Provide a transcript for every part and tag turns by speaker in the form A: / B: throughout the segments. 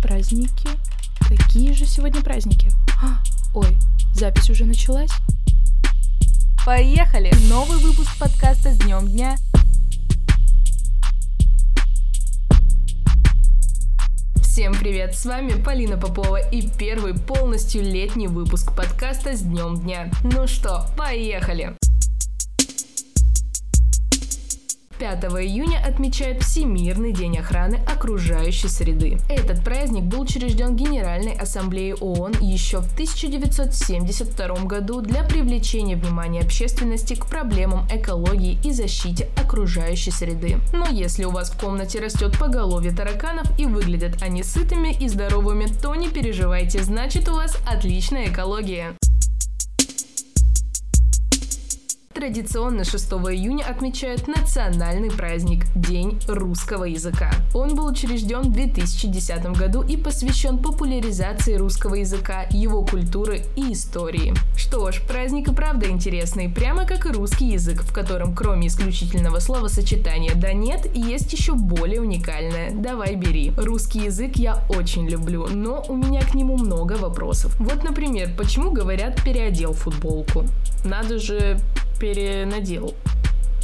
A: Праздники? Какие же сегодня праздники? А, ой, запись уже началась?
B: Поехали! Новый выпуск подкаста с днем дня. Всем привет, с вами Полина Попова и первый полностью летний выпуск подкаста с днем дня. Ну что, поехали! 5 июня отмечают Всемирный день охраны окружающей среды. Этот праздник был учрежден Генеральной Ассамблеей ООН еще в 1972 году для привлечения внимания общественности к проблемам экологии и защите окружающей среды. Но если у вас в комнате растет поголовье тараканов и выглядят они сытыми и здоровыми, то не переживайте, значит у вас отличная экология. Традиционно 6 июня отмечают национальный праздник – День русского языка. Он был учрежден в 2010 году и посвящен популяризации русского языка, его культуры и истории. Что ж, праздник и правда интересный, прямо как и русский язык, в котором кроме исключительного словосочетания «да нет» есть еще более уникальное «давай бери». Русский язык я очень люблю, но у меня к нему много вопросов. Вот, например, почему говорят «переодел футболку»? Надо же перенадел.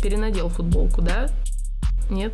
B: Перенадел футболку, да? Нет?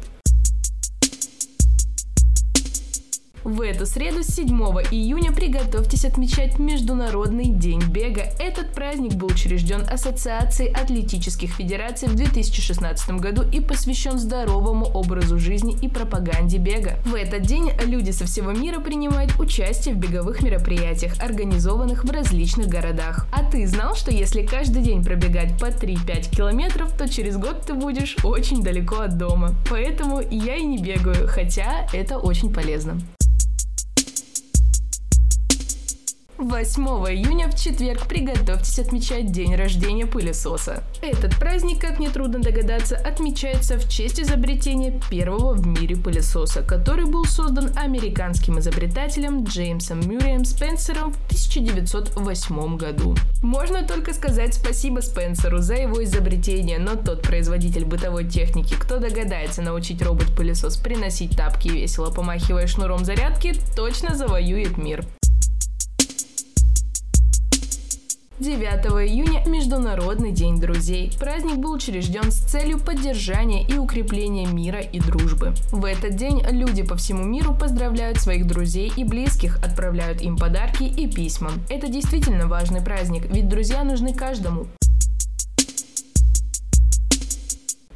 B: В эту среду, 7 июня, приготовьтесь отмечать Международный день бега. Этот праздник был учрежден Ассоциацией атлетических федераций в 2016 году и посвящен здоровому образу жизни и пропаганде бега. В этот день люди со всего мира принимают участие в беговых мероприятиях, организованных в различных городах. А ты знал, что если каждый день пробегать по 3-5 километров, то через год ты будешь очень далеко от дома. Поэтому я и не бегаю, хотя это очень полезно. 8 июня в четверг приготовьтесь отмечать день рождения пылесоса. Этот праздник, как нетрудно догадаться, отмечается в честь изобретения первого в мире пылесоса, который был создан американским изобретателем Джеймсом Мюрреем Спенсером в 1908 году. Можно только сказать спасибо Спенсеру за его изобретение, но тот производитель бытовой техники, кто догадается научить робот-пылесос приносить тапки и весело помахивая шнуром зарядки, точно завоюет мир. 9 июня – Международный день друзей. Праздник был учрежден с целью поддержания и укрепления мира и дружбы. В этот день люди по всему миру поздравляют своих друзей и близких, отправляют им подарки и письма. Это действительно важный праздник, ведь друзья нужны каждому.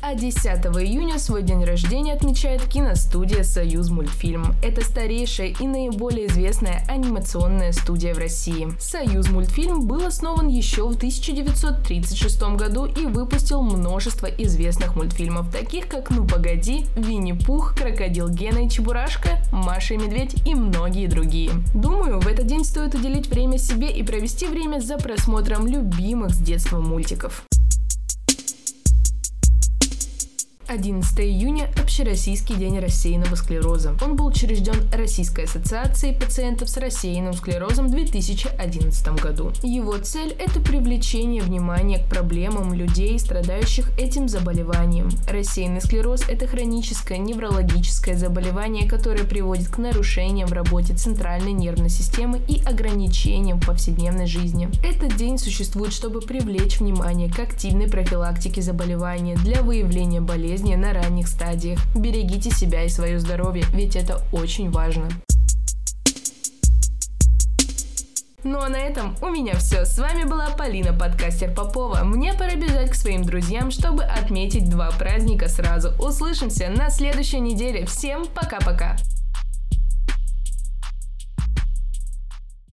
B: А 10 июня свой день рождения отмечает киностудия «Союз мультфильм». Это старейшая и наиболее известная анимационная студия в России. «Союз мультфильм» был основан еще в 1936 году и выпустил множество известных мультфильмов, таких как «Ну погоди», «Винни-Пух», «Крокодил Гена и Чебурашка», «Маша и Медведь» и многие другие. Думаю, в этот день стоит уделить время себе и провести время за просмотром любимых с детства мультиков. 11 июня – Общероссийский день рассеянного склероза. Он был учрежден Российской ассоциацией пациентов с рассеянным склерозом в 2011 году. Его цель – это привлечение внимания к проблемам людей, страдающих этим заболеванием. Рассеянный склероз – это хроническое неврологическое заболевание, которое приводит к нарушениям в работе центральной нервной системы и ограничениям в повседневной жизни. Этот день существует, чтобы привлечь внимание к активной профилактике заболевания для выявления болезни болезни на ранних стадиях. Берегите себя и свое здоровье, ведь это очень важно. Ну а на этом у меня все. С вами была Полина, подкастер Попова. Мне пора бежать к своим друзьям, чтобы отметить два праздника сразу. Услышимся на следующей неделе. Всем пока-пока.